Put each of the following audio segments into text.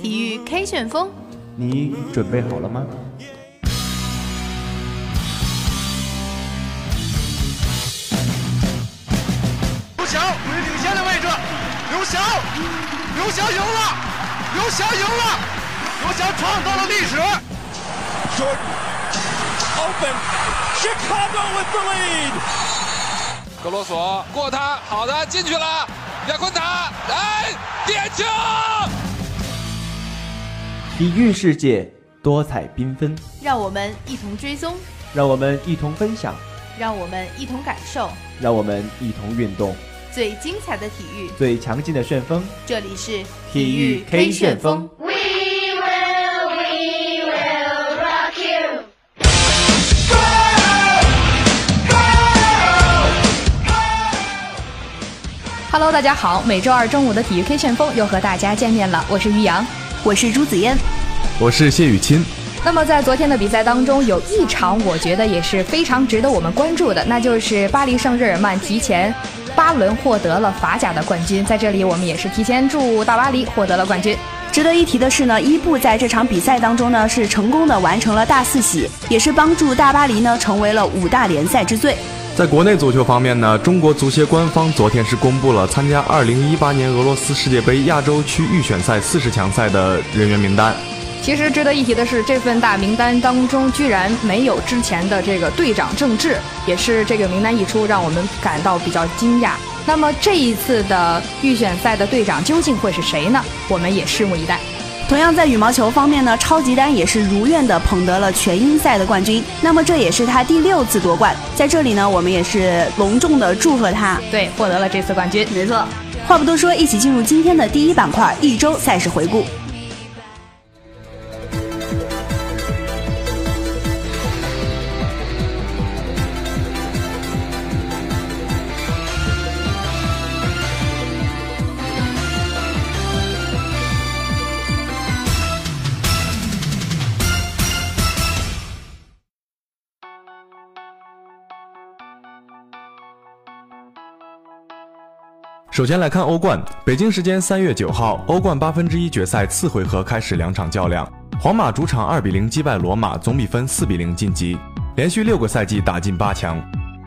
体育 K 旋风，你准备好了吗？刘翔处于领先的位置，刘翔，刘翔赢了，刘翔赢了，刘翔创造了历史。Jordan open, Chicago with the lead. 格罗索过他，好的进去了，亚昆塔，哎，点球！体育世界多彩缤纷，让我们一同追踪，让我们一同分享，让我们一同感受，让我们一同运动，最精彩的体育，最强劲的旋风。这里是体育 K 旋风。Hello，大家好，每周二中午的体育 K 旋风又和大家见面了，我是于洋，我是朱子嫣。我是谢雨钦。那么在昨天的比赛当中，有一场我觉得也是非常值得我们关注的，那就是巴黎圣日耳曼提前八轮获得了法甲的冠军。在这里，我们也是提前祝大巴黎获得了冠军。值得一提的是呢，伊布在这场比赛当中呢是成功的完成了大四喜，也是帮助大巴黎呢成为了五大联赛之最。在国内足球方面呢，中国足协官方昨天是公布了参加2018年俄罗斯世界杯亚洲区预选赛四十强赛的人员名单。其实值得一提的是，这份大名单当中居然没有之前的这个队长郑智，也是这个名单一出，让我们感到比较惊讶。那么这一次的预选赛的队长究竟会是谁呢？我们也拭目以待。同样在羽毛球方面呢，超级丹也是如愿的捧得了全英赛的冠军，那么这也是他第六次夺冠。在这里呢，我们也是隆重的祝贺他，对，获得了这次冠军。没错。话不多说，一起进入今天的第一板块——一周赛事回顾。首先来看欧冠，北京时间三月九号，欧冠八分之一决赛次回合开始两场较量，皇马主场二比零击败罗马，总比分四比零晋级，连续六个赛季打进八强。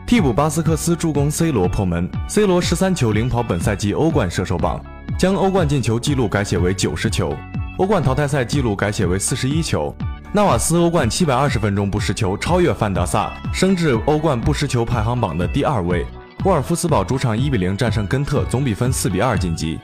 替补巴斯克斯助攻 C 罗破门，C 罗十三球领跑本赛季欧冠射手榜，将欧冠进球纪录改写为九十球，欧冠淘汰赛纪录改写为四十一球。纳瓦斯欧冠七百二十分钟不失球，超越范德萨，升至欧冠不失球排行榜的第二位。沃尔夫斯堡主场一比零战胜根特，总比分四比二晋级。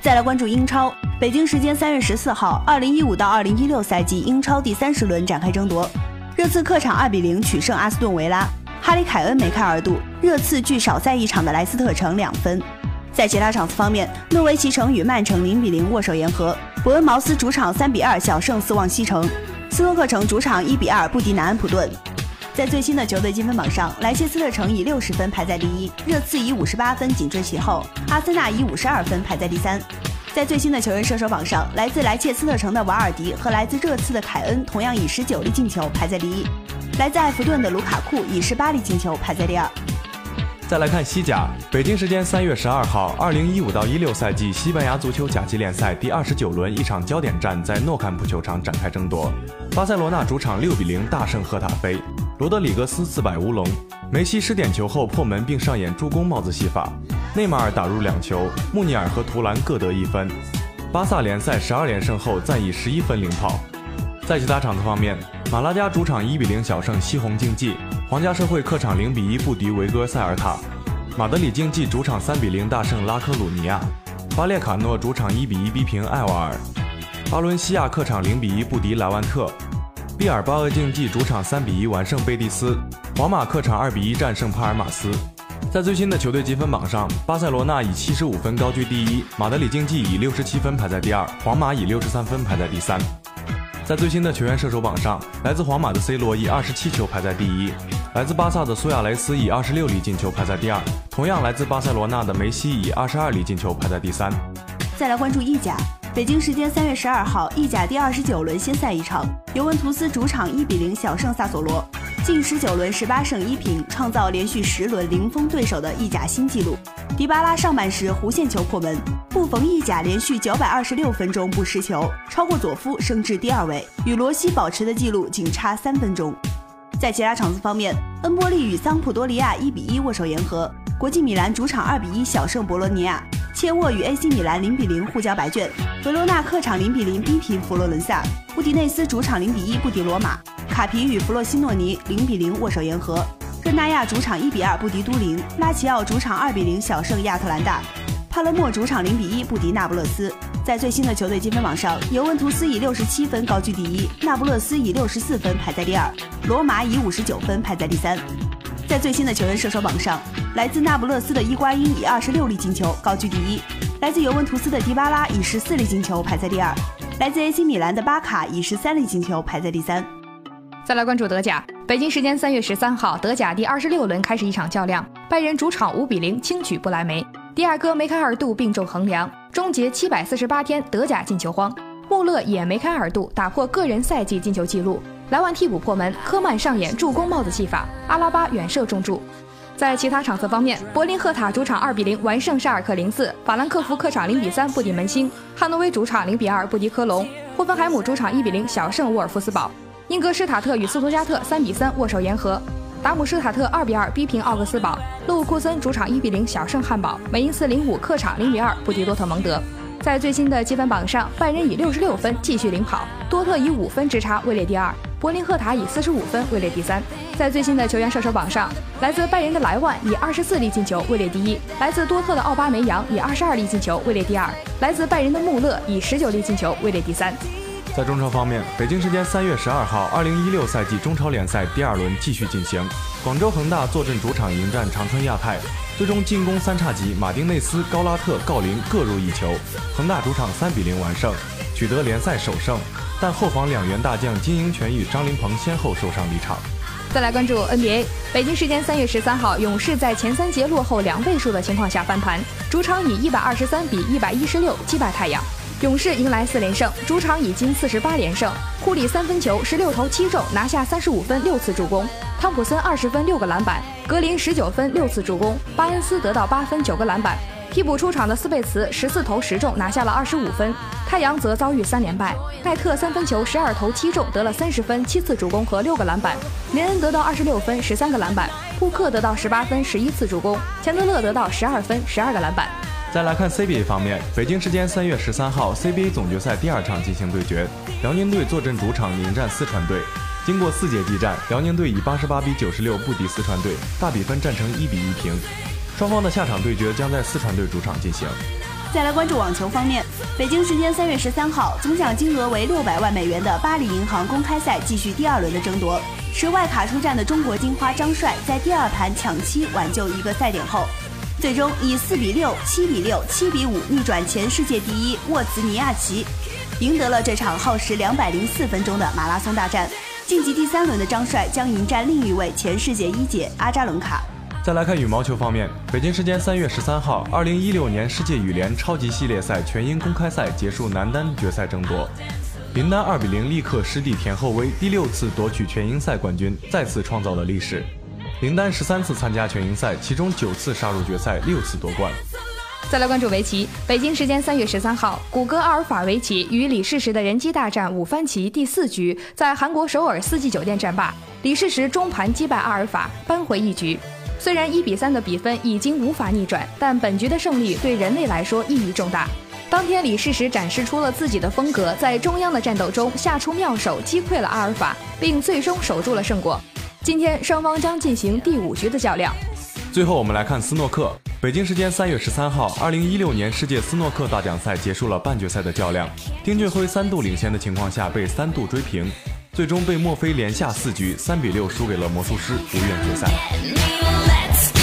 再来关注英超，北京时间三月十四号，二零一五到二零一六赛季英超第三十轮展开争夺。热刺客场二比零取胜阿斯顿维拉，哈里凯恩梅开二度，热刺距少赛一场的莱斯特城两分。在其他场次方面，诺维奇城与曼城零比零握手言和，伯恩茅斯主场三比二小胜斯旺西城，斯托克城主场一比二不敌南安普顿。在最新的球队积分榜上，莱切斯特城以六十分排在第一，热刺以五十八分紧追其后，阿森纳以五十二分排在第三。在最新的球员射手榜上，来自莱切斯特城的瓦尔迪和来自热刺的凯恩同样以十九粒进球排在第一，来自埃弗顿的卢卡库以十八粒进球排在第二。再来看西甲，北京时间三月十二号，二零一五到一六赛季西班牙足球甲级联赛第二十九轮一场焦点战在诺坎普球场展开争夺，巴塞罗那主场六比零大胜赫塔菲。罗德里格斯自摆乌龙，梅西失点球后破门并上演助攻帽子戏法，内马尔打入两球，穆尼尔和图兰各得一分。巴萨联赛十二连胜后暂以十一分领跑。在其他场次方面，马拉加主场一比零小胜西红竞技，皇家社会客场零比一不敌维戈塞尔塔，马德里竞技主场三比零大胜拉科鲁尼亚，巴列卡诺主场一比一逼平艾瓦尔，巴伦西亚客场零比一不敌莱万特。毕尔巴鄂竞技主场三比一完胜贝蒂斯，皇马客场二比一战胜帕尔马斯。在最新的球队积分榜上，巴塞罗那以七十五分高居第一，马德里竞技以六十七分排在第二，皇马以六十三分排在第三。在最新的球员射手榜上，来自皇马的 C 罗以二十七球排在第一，来自巴萨的苏亚雷斯以二十六粒进球排在第二，同样来自巴塞罗那的梅西以二十二粒进球排在第三。再来关注意甲。北京时间三月十二号，意甲第二十九轮先赛一场，尤文图斯主场一比零小胜萨索罗，近十九轮十八胜一平，创造连续十轮零封对手的意甲新纪录。迪巴拉上半时弧线球破门，布冯意甲连续九百二十六分钟不失球，超过佐夫升至第二位，与罗西保持的纪录仅差三分钟。在其他场次方面，恩波利与桑普多利亚一比一握手言和，国际米兰主场二比一小胜博洛尼亚，切沃与 AC 米兰零比零互交白卷，维罗纳客场零比零逼平佛罗伦萨，乌迪内斯主场零比一不敌罗马，卡皮与弗洛西诺尼零比零握手言和。热那亚主场一比二不敌都灵，拉齐奥主场二比零小胜亚特兰大，帕勒莫主场零比一不敌那不勒斯。在最新的球队积分榜上，尤文图斯以六十七分高居第一，那不勒斯以六十四分排在第二，罗马以五十九分排在第三。在最新的球员射手榜上，来自那不勒斯的伊瓜因以二十六粒进球高居第一，来自尤文图斯的迪巴拉以十四粒进球排在第二，来自 AC 米兰的巴卡以十三粒进球排在第三。再来关注德甲，北京时间三月十三号，德甲第二十六轮开始一场较量，拜仁主场五比零轻取不来梅，迪亚哥梅开二度并中横梁，终结七百四十八天德甲进球荒。穆勒也梅开二度，打破个人赛季进球纪录。莱万替补破门，科曼上演助攻帽子戏法，阿拉巴远射中柱。在其他场次方面，柏林赫塔主场二比零完胜沙尔克零四，法兰克福客场零比三不敌门兴，汉诺威主场零比二不敌科隆，霍芬海姆主场一比零小胜沃尔夫斯堡。英格施塔特与斯图加特三比三握手言和，达姆施塔特二比二逼平奥格斯堡，勒沃库森主场一比零小胜汉堡，梅因茨零五客场零比二不敌多特蒙德。在最新的积分榜上，拜仁以六十六分继续领跑，多特以五分之差位列第二，柏林赫塔以四十五分位列第三。在最新的球员射手榜上，来自拜仁的莱万以二十四粒进球位列第一，来自多特的奥巴梅扬以二十二粒进球位列第二，来自拜仁的穆勒以十九粒进球位列第三。在中超方面，北京时间三月十二号，二零一六赛季中超联赛第二轮继续进行。广州恒大坐镇主场迎战长春亚泰，最终进攻三叉戟马丁内斯、高拉特、郜林各入一球，恒大主场三比零完胜，取得联赛首胜。但后防两员大将金英权与张琳芃先后受伤离场。再来关注 NBA，北京时间三月十三号，勇士在前三节落后两位数的情况下翻盘，主场以一百二十三比一百一十六击败太阳。勇士迎来四连胜，主场已经四十八连胜。库里三分球十六投七中，拿下三十五分六次助攻；汤普森二十分六个篮板，格林十九分六次助攻，巴恩斯得到八分九个篮板。替补出场的斯贝茨十四投十中，拿下了二十五分。太阳则遭遇三连败，奈特三分球十二投七中，得了三十分七次助攻和六个篮板。林恩得到二十六分十三个篮板，布克得到十八分十一次助攻，钱德勒得到十二分十二个篮板。再来看 CBA 方面，北京时间三月十三号，CBA 总决赛第二场进行对决，辽宁队坐镇主场迎战四川队。经过四节激战，辽宁队以八十八比九十六不敌四川队，大比分战成一比一平。双方的下场对决将在四川队主场进行。再来关注网球方面，北京时间三月十三号，总奖金额为六百万美元的巴黎银行公开赛继续第二轮的争夺。持外卡出战的中国金花张帅在第二盘抢七挽救一个赛点后。最终以四比六、七比六、七比五逆转前世界第一沃兹尼亚奇，赢得了这场耗时两百零四分钟的马拉松大战。晋级第三轮的张帅将迎战另一位前世界一姐阿扎伦卡。再来看羽毛球方面，北京时间三月十三号，二零一六年世界羽联超级系列赛全英公开赛结束男单决赛争夺，林丹二比零力克师弟田后威，第六次夺取全英赛冠军，再次创造了历史。林丹十三次参加全英赛，其中九次杀入决赛，六次夺冠。再来关注围棋，北京时间三月十三号，谷歌阿尔法围棋与李世石的人机大战五番棋第四局在韩国首尔四季酒店战罢，李世石中盘击败阿尔法，扳回一局。虽然一比三的比分已经无法逆转，但本局的胜利对人类来说意义重大。当天，李世石展示出了自己的风格，在中央的战斗中下出妙手，击溃了阿尔法，并最终守住了胜果。今天双方将进行第五局的较量。最后我们来看斯诺克。北京时间三月十三号，二零一六年世界斯诺克大奖赛结束了半决赛的较量。丁俊晖三度领先的情况下被三度追平，最终被墨菲连下四局三比六输给了魔术师，无缘决赛。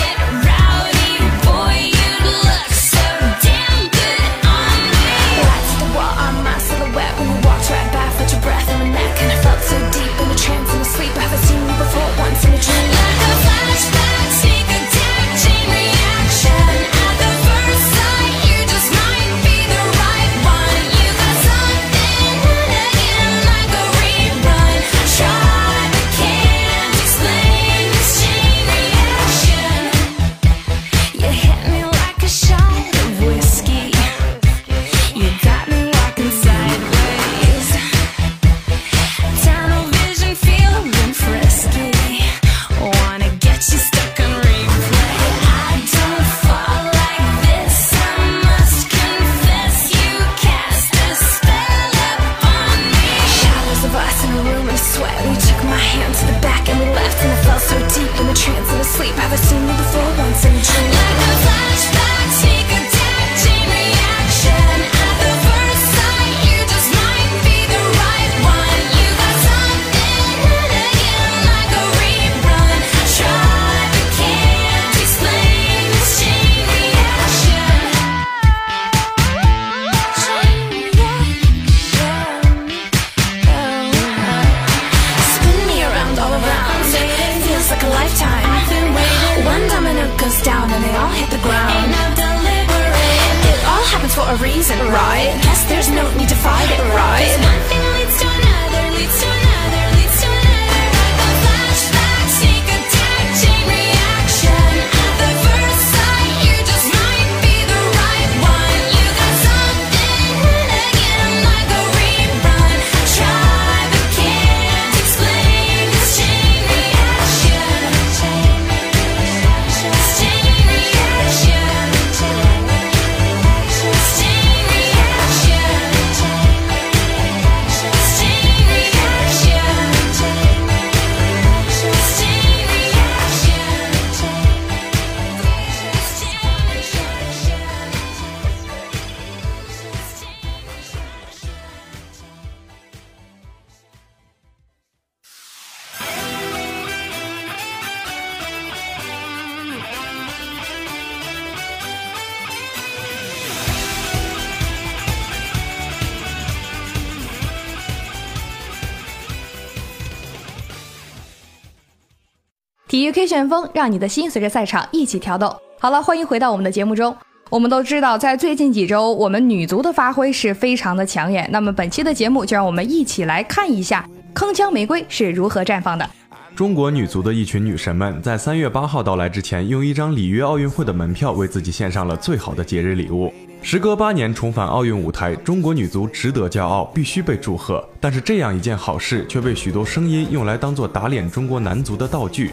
体育 K 旋风，让你的心随着赛场一起跳动。好了，欢迎回到我们的节目中。我们都知道，在最近几周，我们女足的发挥是非常的抢眼。那么本期的节目，就让我们一起来看一下铿锵玫瑰是如何绽放的。中国女足的一群女神们，在三月八号到来之前，用一张里约奥运会的门票为自己献上了最好的节日礼物。时隔八年重返奥运舞台，中国女足值得骄傲，必须被祝贺。但是这样一件好事，却被许多声音用来当做打脸中国男足的道具。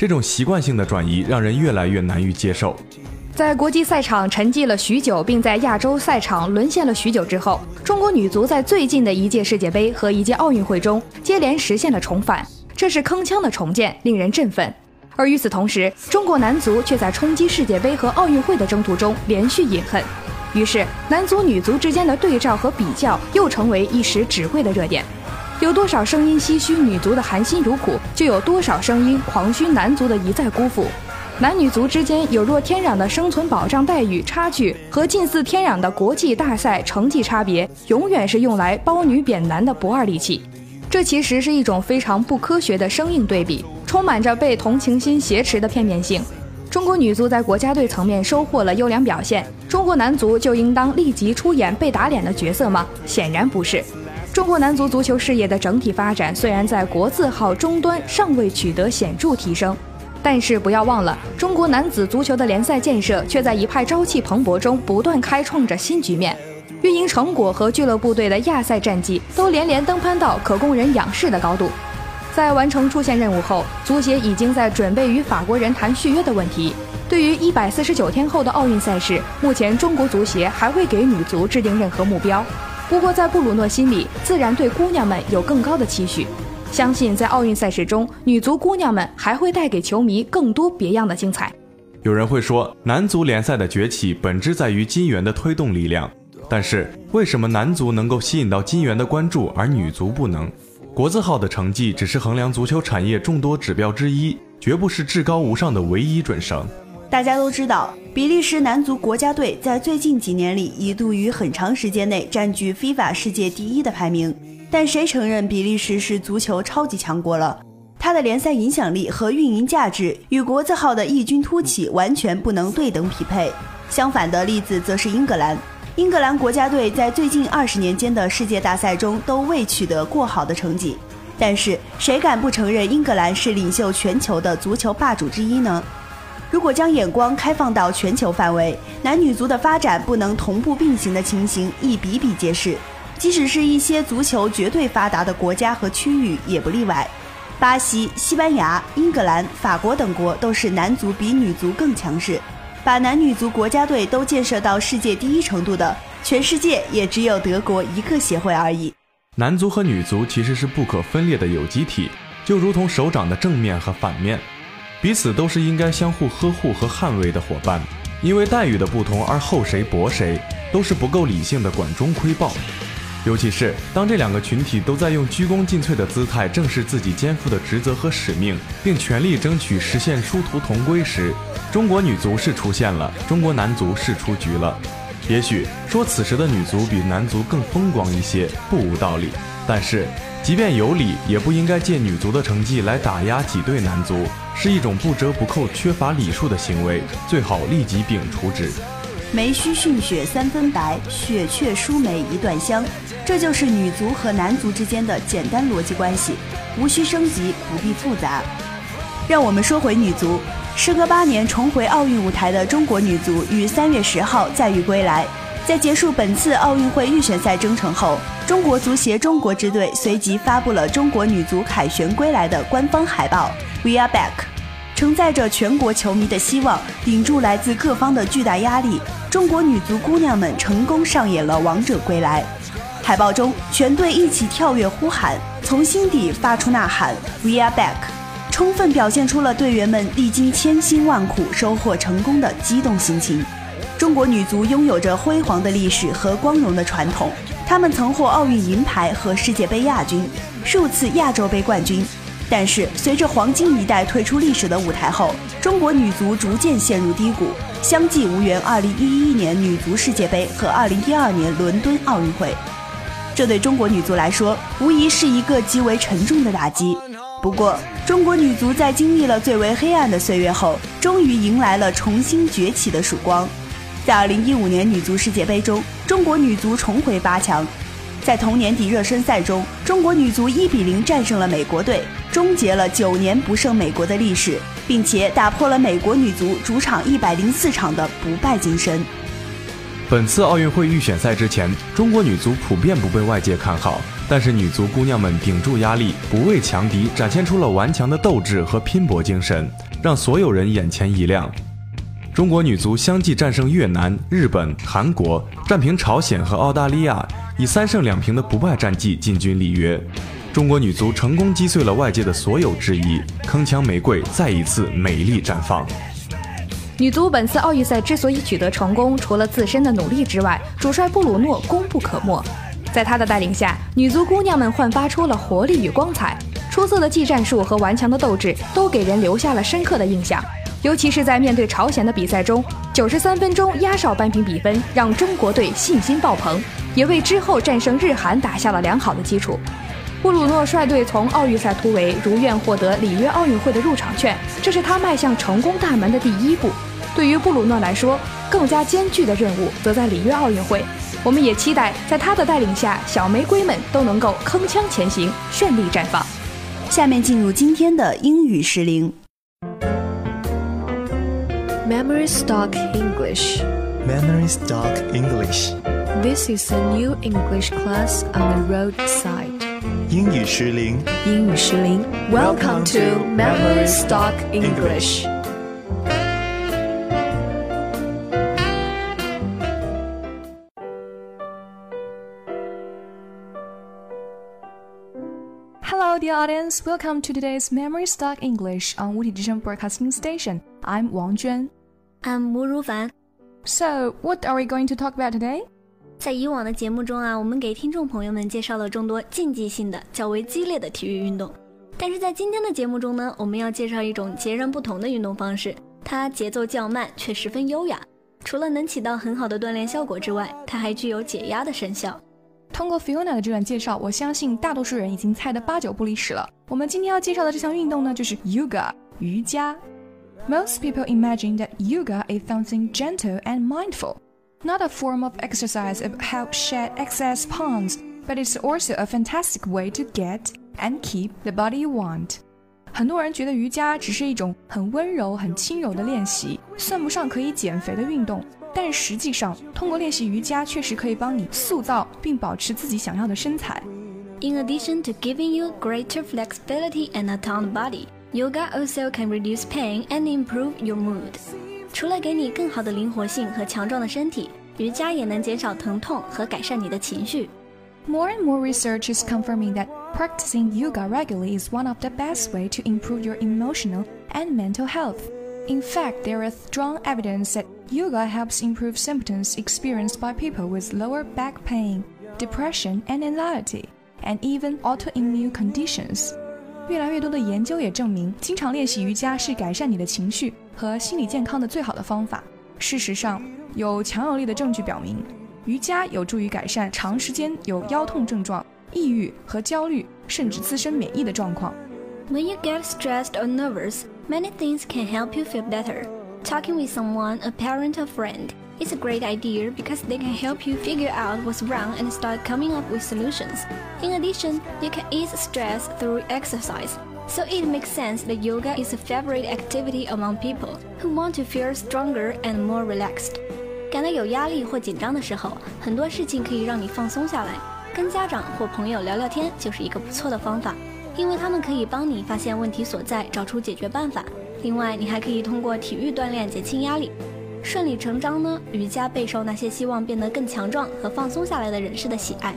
这种习惯性的转移，让人越来越难于接受。在国际赛场沉寂了许久，并在亚洲赛场沦陷了许久之后，中国女足在最近的一届世界杯和一届奥运会中接连实现了重返，这是铿锵的重建，令人振奋。而与此同时，中国男足却在冲击世界杯和奥运会的征途中连续饮恨，于是男足、女足之间的对照和比较又成为一时只会的热点。有多少声音唏嘘女足的含辛茹苦，就有多少声音狂嘘男足的一再辜负。男女足之间有若天壤的生存保障待遇差距和近似天壤的国际大赛成绩差别，永远是用来褒女贬男的不二利器。这其实是一种非常不科学的生硬对比，充满着被同情心挟持的片面性。中国女足在国家队层面收获了优良表现，中国男足就应当立即出演被打脸的角色吗？显然不是。中国男足足球事业的整体发展虽然在国字号终端尚未取得显著提升，但是不要忘了，中国男子足球的联赛建设却在一派朝气蓬勃中不断开创着新局面。运营成果和俱乐部队的亚赛战绩都连连登攀到可供人仰视的高度。在完成出线任务后，足协已经在准备与法国人谈续约的问题。对于一百四十九天后的奥运赛事，目前中国足协还未给女足制定任何目标。不过，在布鲁诺心里，自然对姑娘们有更高的期许，相信在奥运赛事中，女足姑娘们还会带给球迷更多别样的精彩。有人会说，男足联赛的崛起本质在于金元的推动力量，但是为什么男足能够吸引到金元的关注，而女足不能？国字号的成绩只是衡量足球产业众多指标之一，绝不是至高无上的唯一准绳。大家都知道，比利时男足国家队在最近几年里一度于很长时间内占据 FIFA 世界第一的排名。但谁承认比利时是足球超级强国了？它的联赛影响力和运营价值与国字号的异军突起完全不能对等匹配。相反的例子则是英格兰。英格兰国家队在最近二十年间的世界大赛中都未取得过好的成绩，但是谁敢不承认英格兰是领袖全球的足球霸主之一呢？如果将眼光开放到全球范围，男女足的发展不能同步并行的情形亦比比皆是。即使是一些足球绝对发达的国家和区域也不例外，巴西、西班牙、英格兰、法国等国都是男足比女足更强势。把男女足国家队都建设到世界第一程度的，全世界也只有德国一个协会而已。男足和女足其实是不可分裂的有机体，就如同手掌的正面和反面，彼此都是应该相互呵护和捍卫的伙伴。因为待遇的不同而厚谁薄谁，都是不够理性的管中窥豹。尤其是当这两个群体都在用鞠躬尽瘁的姿态正视自己肩负的职责和使命，并全力争取实现殊途同归时，中国女足是出现了，中国男足是出局了。也许说此时的女足比男足更风光一些，不无道理。但是，即便有理，也不应该借女足的成绩来打压挤兑男足，是一种不折不扣、缺乏礼数的行为，最好立即摒除之。梅须逊雪三分白，雪却输梅一段香。这就是女足和男足之间的简单逻辑关系，无需升级，不必复杂。让我们说回女足，时隔八年重回奥运舞台的中国女足于三月十号载誉归来。在结束本次奥运会预选赛征程后，中国足协中国支队随即发布了中国女足凯旋归来的官方海报，We are back。承载着全国球迷的希望，顶住来自各方的巨大压力，中国女足姑娘们成功上演了王者归来。海报中，全队一起跳跃呼喊，从心底发出呐喊，We are back，充分表现出了队员们历经千辛万苦收获成功的激动心情。中国女足拥有着辉煌的历史和光荣的传统，她们曾获奥运银牌和世界杯亚军，数次亚洲杯冠军。但是，随着黄金一代退出历史的舞台后，中国女足逐渐陷入低谷，相继无缘2011年女足世界杯和2012年伦敦奥运会。这对中国女足来说，无疑是一个极为沉重的打击。不过，中国女足在经历了最为黑暗的岁月后，终于迎来了重新崛起的曙光。在2015年女足世界杯中，中国女足重回八强。在同年底热身赛中，中国女足1比0战胜了美国队，终结了九年不胜美国的历史，并且打破了美国女足主场104场的不败金身。本次奥运会预选赛之前，中国女足普遍不被外界看好，但是女足姑娘们顶住压力，不畏强敌，展现出了顽强的斗志和拼搏精神，让所有人眼前一亮。中国女足相继战胜越南、日本、韩国，战平朝鲜和澳大利亚，以三胜两平的不败战绩进军里约。中国女足成功击碎了外界的所有质疑，铿锵玫瑰再一次美丽绽放。女足本次奥运赛之所以取得成功，除了自身的努力之外，主帅布鲁诺功不可没。在他的带领下，女足姑娘们焕发出了活力与光彩，出色的技战术和顽强的斗志都给人留下了深刻的印象。尤其是在面对朝鲜的比赛中，九十三分钟压哨扳平比分，让中国队信心爆棚，也为之后战胜日韩打下了良好的基础。布鲁诺率队从奥运赛突围，如愿获得里约奥运会的入场券，这是他迈向成功大门的第一步。对于布鲁诺来说，更加艰巨的任务则在里约奥运会。我们也期待在他的带领下，小玫瑰们都能够铿锵前行，绚丽绽放。下面进入今天的英语时令。Memory Stock English. Memory Stock English. This is a new English class on the roadside. 英语时铃。英语时铃。Welcome to Memory Stock English. Hello, dear audience. Welcome to today's Memory Stock English on Wuti Zhishen Broadcasting Station. I'm Wang Juan. I'm 吴如凡。So, what are we going to talk about today? 在以往的节目中啊，我们给听众朋友们介绍了众多竞技性的、较为激烈的体育运动。但是在今天的节目中呢，我们要介绍一种截然不同的运动方式，它节奏较慢却十分优雅。除了能起到很好的锻炼效果之外，它还具有解压的生效。通过 Fiona 的这段介绍，我相信大多数人已经猜得八九不离十了。我们今天要介绍的这项运动呢，就是 Yoga 瑜伽。Most people imagine that yoga is something gentle and mindful, not a form of exercise that helps shed excess pounds, but it's also a fantastic way to get and keep the body you want. 很多人觉得瑜伽只是一种很温柔、很轻柔的练习，算不上可以减肥的运动。但实际上，通过练习瑜伽，确实可以帮你塑造并保持自己想要的身材。 In addition to giving you greater flexibility and a toned body, yoga also can reduce pain and improve your mood. 除了给你更好的灵活性和强壮的身体，瑜伽也能减少疼痛和改善你的情绪。 More and more research is confirming that practicing yoga regularly is one of the best way to improve your emotional and mental health. In fact, there is strong evidence that yoga helps improve symptoms experienced by people with lower back pain, depression and anxiety, and even autoimmune conditions. 越来越多的研究也证明，经常练习瑜伽是改善你的情绪和心理健康的最好的方法。事实上，有强有力的证据表明，瑜伽有助于改善长时间有腰痛症状、抑郁和焦虑，甚至自身免疫的状况。When you get stressed or nervous, many things can help you feel better. Talking with someone, a parent or friend, It's a great idea because they can help you figure out what's wrong and start coming up with solutions. In addition, you can ease stress through exercise. So it makes sense that yoga is a favorite activity among people who want to feel stronger and more relaxed. 感到有压力或紧张的时候，很多事情可以让你放松下来。跟家长或朋友聊聊天就是一个不错的方法，因为他们可以帮你发现问题所在，找出解决办法。另外，你还可以通过体育锻炼减轻压力。 顺理成章呢，瑜伽备受那些希望变得更强壮和放松下来的人士的喜爱。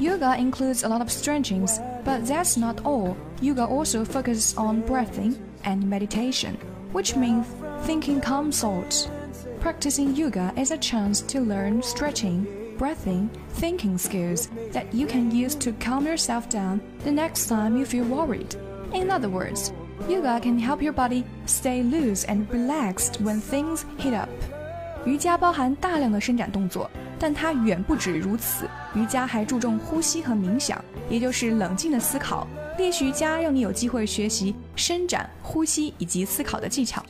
Yoga includes a lot of stretchings, but that's not all. Yoga also focuses on breathing and meditation, which means thinking calm thoughts. Practicing yoga is a chance to learn stretching, breathing, thinking skills that you can use to calm yourself down the next time you feel worried. In other words, yoga can help your body stay loose and relaxed when things heat up. 瑜伽包含大量的伸展动作，但它远不止如此。瑜伽还注重呼吸和冥想，也就是冷静的思考。练习瑜伽让你有机会学习伸展、呼吸以及思考的技巧。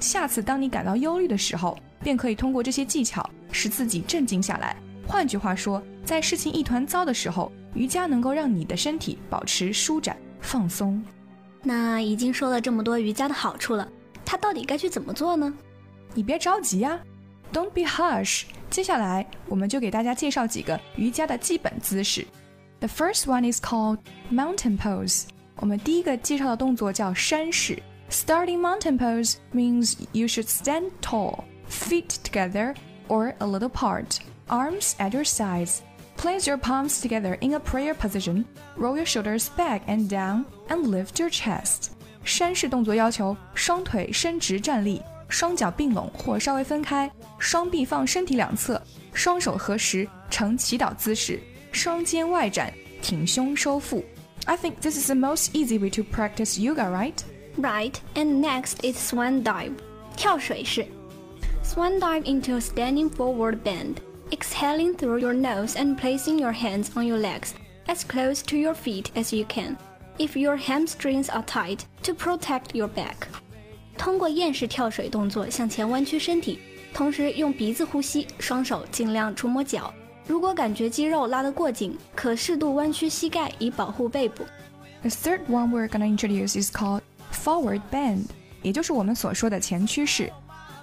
下次当你感到忧虑的时候，便可以通过这些技巧使自己镇静下来。换句话说，在事情一团糟的时候，瑜伽能够让你的身体保持舒展、放松。那已经说了这么多瑜伽的好处了，它到底该去怎么做呢？你别着急呀、Don't be harsh。接下来我们就给大家介绍几个瑜伽的基本姿势。The first one is called mountain pose。我们第一个介绍的动作叫山式。Starting mountain pose means you should stand tall, feet together or a little apart, arms at your sides. Place your palms together in a prayer position, roll your shoulders back and down, and lift your chest. 山式动作要求双腿伸直站立，双脚并拢或稍微分开，双臂放身体两侧，双手合十呈祈祷姿势，双肩外展，挺胸收腹。I think this is the most easy way to practice yoga, right? Right, and next is swan dive, 跳水式. Swan dive into a standing forward bend, exhaling through your nose and placing your hands on your legs as close to your feet as you can. If your hamstrings are tight, to protect your back. 通过燕式跳水动作向前弯曲身体，同时用鼻子呼吸，双手尽量触摸脚。如果感觉肌肉拉得过紧，可适度弯曲膝盖以保护背部。 The third one we're gonna introduce is called forward bend，也就是我们所说的前屈式。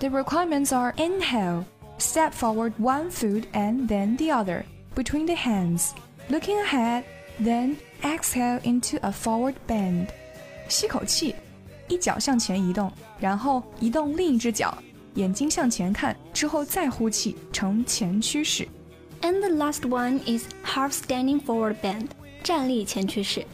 The requirements are inhale, step forward one foot and then the other between the hands, looking ahead, then exhale into a forward bend。吸口气，一脚向前移动，然后移动另一只脚，眼睛向前看，之后再呼气，呈前屈式。 And the last one is half standing forward bend, 站立前屈式.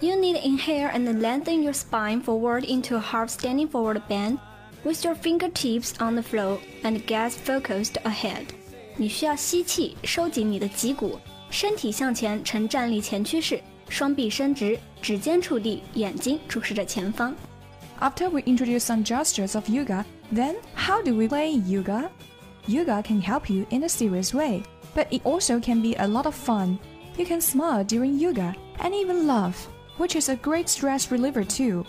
You need to inhale and lengthen your spine forward into a half standing forward bend with your fingertips on the floor and gaze focused ahead. 你需要吸气，收紧你的脊骨，身体向前呈站立前屈式，双臂伸直，指尖触地，眼睛注视着前方。 After we introduce some gestures of yoga, then how do we play yoga? Yoga can help you in a serious way, but it also can be a lot of fun. You can smile during yoga and even laugh, which is a great stress reliever too.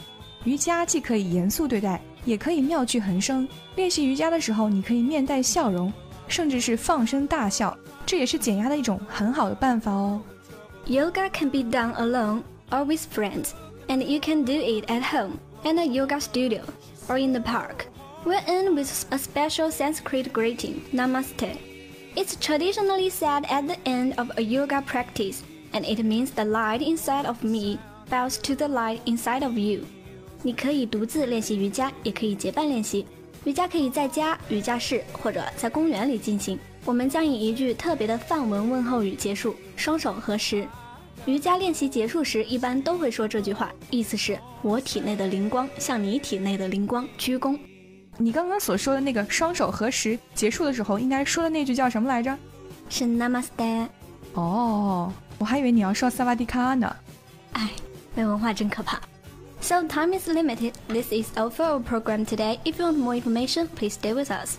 瑜伽既可以严肃对待， 也可以妙趣横生。练习瑜伽的时候，你可以面带笑容，甚至是放声大笑，这也是减压的一种很好的办法哦。 Yoga can be done alone or with friends, and you can do it at home, in a yoga studio, or in the park. We'll end with a special Sanskrit greeting, Namaste. It's traditionally said at the end of a yoga practice, and it means the light inside of me bows to the light inside of you. 你可以独自练习瑜伽，也可以结伴练习。瑜伽可以在家、瑜伽室或者在公园里进行。我们将以一句特别的梵文问候语结束，双手合十。瑜伽练习结束时，一般都会说这句话，意思是我体内的灵光向你体内的灵光鞠躬。你刚刚所说的那个双手合十结束的时候，应该说的那句叫什么来着？是 Namaste。哦，我还以为你要说萨瓦迪卡呢。哎，没文化真可怕。So time is limited. This is all for our program today. If you want more information, please stay with us.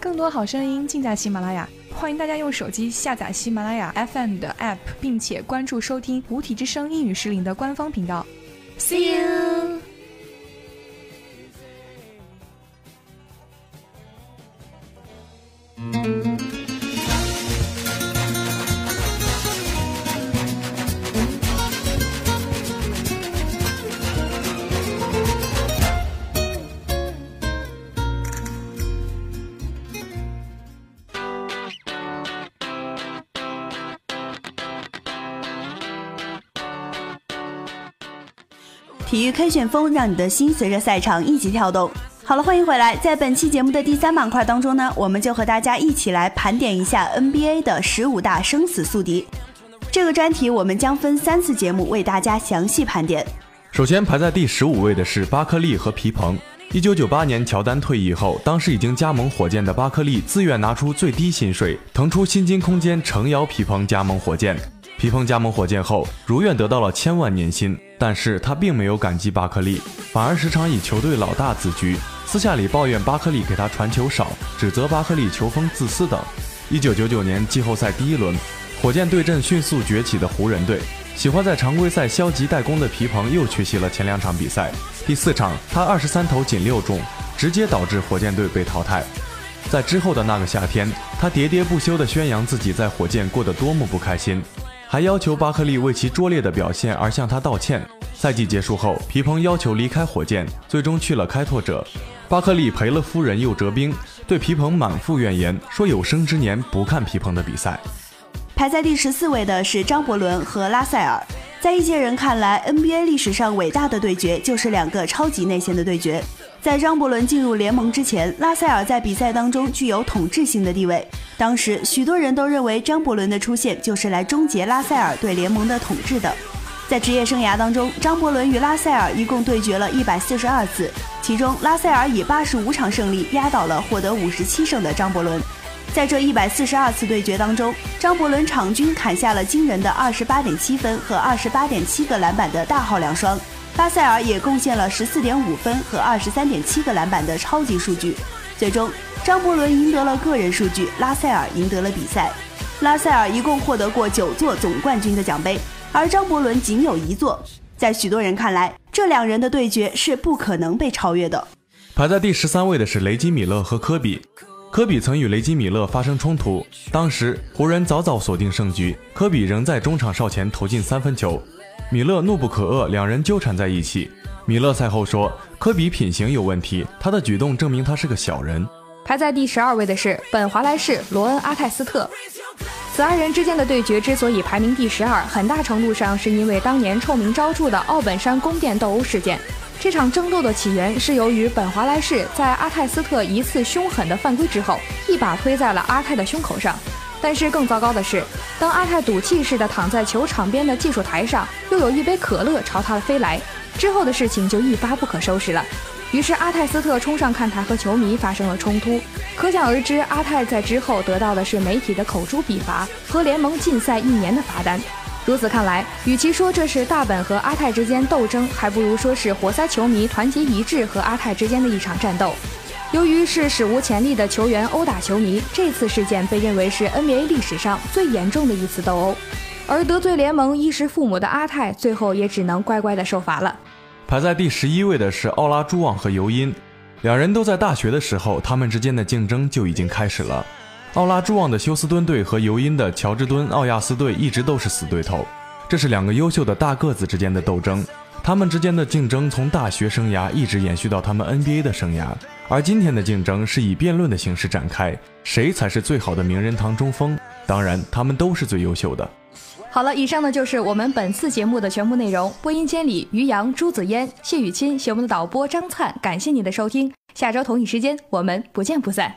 更多好声音尽在喜马拉雅，欢迎大家用手机下载喜马拉雅 FM 的 App，并且关注收听无体之声英语实领的官方频道。See you. you 体育 K 旋风，让你的心随着赛场一起跳动。好了，欢迎回来。在本期节目的第三板块当中呢，我们就和大家一起来盘点一下 NBA 的十五大生死宿敌。这个专题我们将分三次节目为大家详细盘点。首先排在第十五位的是巴克利和皮蓬。一九九八年乔丹退役后，当时已经加盟火箭的巴克利自愿拿出最低薪水，腾出薪金空间诚邀皮蓬加盟火箭。皮蓬加盟火箭后，如愿得到了千万年薪，但是他并没有感激巴克利，反而时常以球队老大自居，私下里抱怨巴克利给他传球少，指责巴克利球风自私等。一九九九年季后赛第一轮，火箭对阵迅速崛起的湖人队。喜欢在常规赛消极怠工的皮蓬又缺席了前两场比赛。第四场，他二十三投仅六中，直接导致火箭队被淘汰。在之后的那个夏天，他喋喋不休地宣扬自己在火箭过得多么不开心，还要求巴克利为其拙劣的表现而向他道歉。赛季结束后，皮蓬要求离开火箭，最终去了开拓者。巴克利赔了夫人又折兵，对皮蓬满腹怨言，说有生之年不看皮蓬的比赛。排在第十四位的是张伯伦和拉塞尔。在一些人看来，NBA 历史上伟大的对决就是两个超级内线的对决。在张伯伦进入联盟之前，拉塞尔在比赛当中具有统治性的地位。当时，许多人都认为张伯伦的出现就是来终结拉塞尔对联盟的统治的。在职业生涯当中，张伯伦与拉塞尔一共对决了一百四十二次，其中拉塞尔以八十五场胜利压倒了获得五十七胜的张伯伦。在这一百四十二次对决当中，张伯伦场均砍下了惊人的二十八点七分和二十八点七个篮板的大号两双，拉塞尔也贡献了十四点五分和二十三点七个篮板的超级数据。最终，张伯伦赢得了个人数据，拉塞尔赢得了比赛。拉塞尔一共获得过九座总冠军的奖杯，而张伯伦仅有一座。在许多人看来，这两人的对决是不可能被超越的。排在第十三位的是雷吉米勒和科比。科比曾与雷吉米勒发生冲突，当时湖人早早锁定胜局，科比仍在中场哨前投进三分球，米勒怒不可遏，两人纠缠在一起。米勒赛后说，科比品行有问题，他的举动证明他是个小人。排在第十二位的是本·华莱士、罗恩·阿泰斯特。此二人之间的对决之所以排名第十二，很大程度上是因为当年臭名昭著的奥本山宫殿斗殴事件。这场争斗的起源是由于本·华莱士在阿泰斯特一次凶狠的犯规之后，一把推在了阿泰的胸口上。但是更糟糕的是，当阿泰赌气似的躺在球场边的技术台上，又有一杯可乐朝他飞来，之后的事情就一发不可收拾了。于是阿泰斯特冲上看台和球迷发生了冲突，可想而知，阿泰在之后得到的是媒体的口诛笔伐和联盟禁赛一年的罚单。如此看来，与其说这是大本和阿泰之间斗争，还不如说是活塞球迷团结一致和阿泰之间的一场战斗。由于是史无前例的球员殴打球迷，这次事件被认为是 NBA 历史上最严重的一次斗殴。而得罪联盟衣食父母的阿泰，最后也只能乖乖的受罚了。排在第十一位的是奥拉朱旺和尤因，两人都在大学的时候，他们之间的竞争就已经开始了。奥拉朱旺的休斯敦队和尤因的乔治敦奥亚斯队一直都是死对头，这是两个优秀的大个子之间的斗争。他们之间的竞争从大学生涯一直延续到他们 NBA 的生涯，而今天的竞争是以辩论的形式展开，谁才是最好的名人堂中锋？当然，他们都是最优秀的。好了，以上呢就是我们本次节目的全部内容。播音间里，于洋、朱子嫣、谢雨钦，谢我们的导播张灿，感谢您的收听。下周同一时间，我们不见不散。